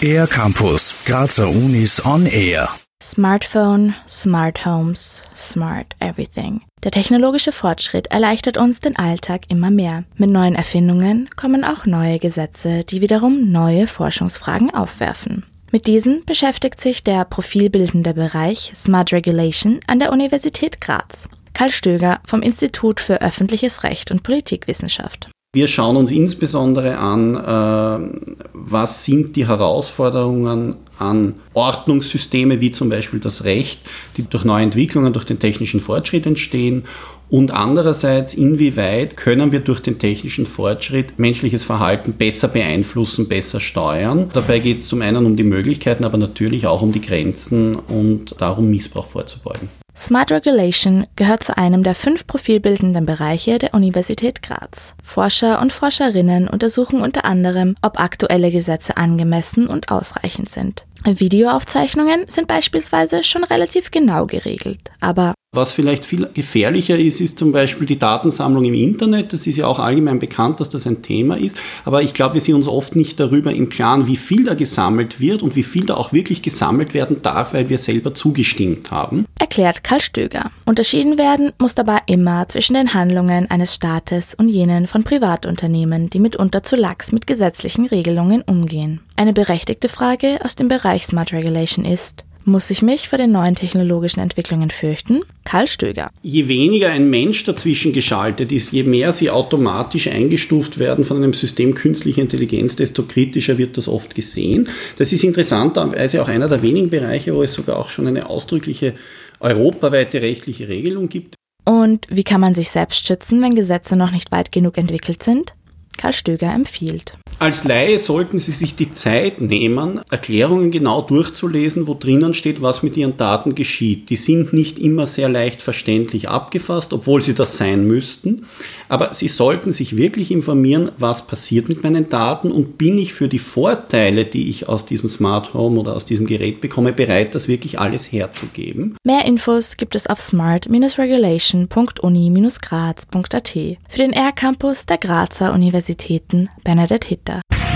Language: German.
Air Campus, Grazer Unis on Air. Smartphone, Smart Homes, Smart Everything. Der technologische Fortschritt erleichtert uns den Alltag immer mehr. Mit neuen Erfindungen kommen auch neue Gesetze, die wiederum neue Forschungsfragen aufwerfen. Mit diesen beschäftigt sich der profilbildende Bereich Smart Regulation an der Universität Graz. Karl Stöger vom Institut für öffentliches Recht und Politikwissenschaft. Wir schauen uns insbesondere an, äh, was sind die Herausforderungen an Ordnungssysteme wie zum Beispiel das Recht, die durch neue Entwicklungen, durch den technischen Fortschritt entstehen und andererseits, inwieweit können wir durch den technischen Fortschritt menschliches Verhalten besser beeinflussen, besser steuern. Dabei geht es zum einen um die Möglichkeiten, aber natürlich auch um die Grenzen und darum, Missbrauch vorzubeugen. Smart Regulation gehört zu einem der fünf profilbildenden Bereiche der Universität Graz. Forscher und Forscherinnen untersuchen unter anderem, ob aktuelle Gesetze angemessen und ausreichend sind. Videoaufzeichnungen sind beispielsweise schon relativ genau geregelt, aber was vielleicht viel gefährlicher ist, ist zum Beispiel die Datensammlung im Internet. Das ist ja auch allgemein bekannt, dass das ein Thema ist. Aber ich glaube, wir sind uns oft nicht darüber im Klaren, wie viel da gesammelt wird und wie viel da auch wirklich gesammelt werden darf, weil wir selber zugestimmt haben. Erklärt Karl Stöger. Unterschieden werden muss dabei immer zwischen den Handlungen eines Staates und jenen von Privatunternehmen, die mitunter zu lax mit gesetzlichen Regelungen umgehen. Eine berechtigte Frage aus dem Bereich Smart Regulation ist, muss ich mich vor den neuen technologischen Entwicklungen fürchten? Karl Stöger. Je weniger ein Mensch dazwischen geschaltet ist, je mehr sie automatisch eingestuft werden von einem System künstlicher Intelligenz, desto kritischer wird das oft gesehen. Das ist interessanterweise auch einer der wenigen Bereiche, wo es sogar auch schon eine ausdrückliche europaweite rechtliche Regelung gibt. Und wie kann man sich selbst schützen, wenn Gesetze noch nicht weit genug entwickelt sind? Karl Stöger empfiehlt. Als Laie sollten Sie sich die Zeit nehmen, Erklärungen genau durchzulesen, wo drinnen steht, was mit Ihren Daten geschieht. Die sind nicht immer sehr leicht verständlich abgefasst, obwohl sie das sein müssten. Aber Sie sollten sich wirklich informieren, was passiert mit meinen Daten und bin ich für die Vorteile, die ich aus diesem Smart Home oder aus diesem Gerät bekomme, bereit, das wirklich alles herzugeben. Mehr Infos gibt es auf smart-regulation.uni-graz.at. Für den R-Campus der Grazer Universitäten Bernadette Hitter.